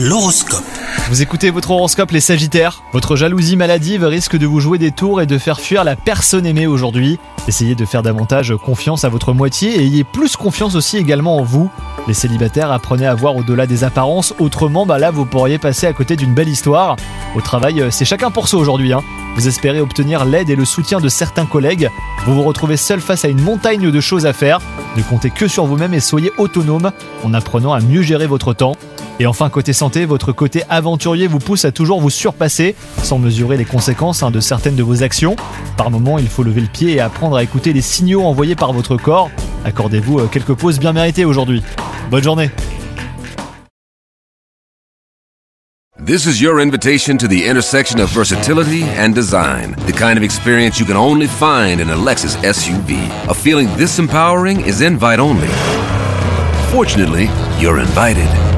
L'horoscope. Vous écoutez votre horoscope les Sagittaires. Votre jalousie maladive risque de vous jouer des tours et de faire fuir la personne aimée aujourd'hui. Essayez de faire davantage confiance à votre moitié et ayez plus confiance aussi également en vous. Les célibataires, apprenez à voir au-delà des apparences, autrement bah là vous pourriez passer à côté d'une belle histoire. Au travail, c'est chacun pour soi aujourd'hui. Hein. Vous espérez obtenir l'aide et le soutien de certains collègues. Vous vous retrouvez seul face à une montagne de choses à faire. Ne comptez que sur vous-même et soyez autonome en apprenant à mieux gérer votre temps. Et enfin, côté santé, votre côté aventurier vous pousse à toujours vous surpasser sans mesurer les conséquences hein, de certaines de vos actions. Par moment, il faut lever le pied et apprendre à écouter les signaux envoyés par votre corps. Accordez-vous euh, quelques pauses bien méritées aujourd'hui. Bonne journée This is your invitation to the intersection of versatility and design. The kind of experience you can only find in a Lexus SUV. A feeling this empowering is invite only. Fortunately, you're invited.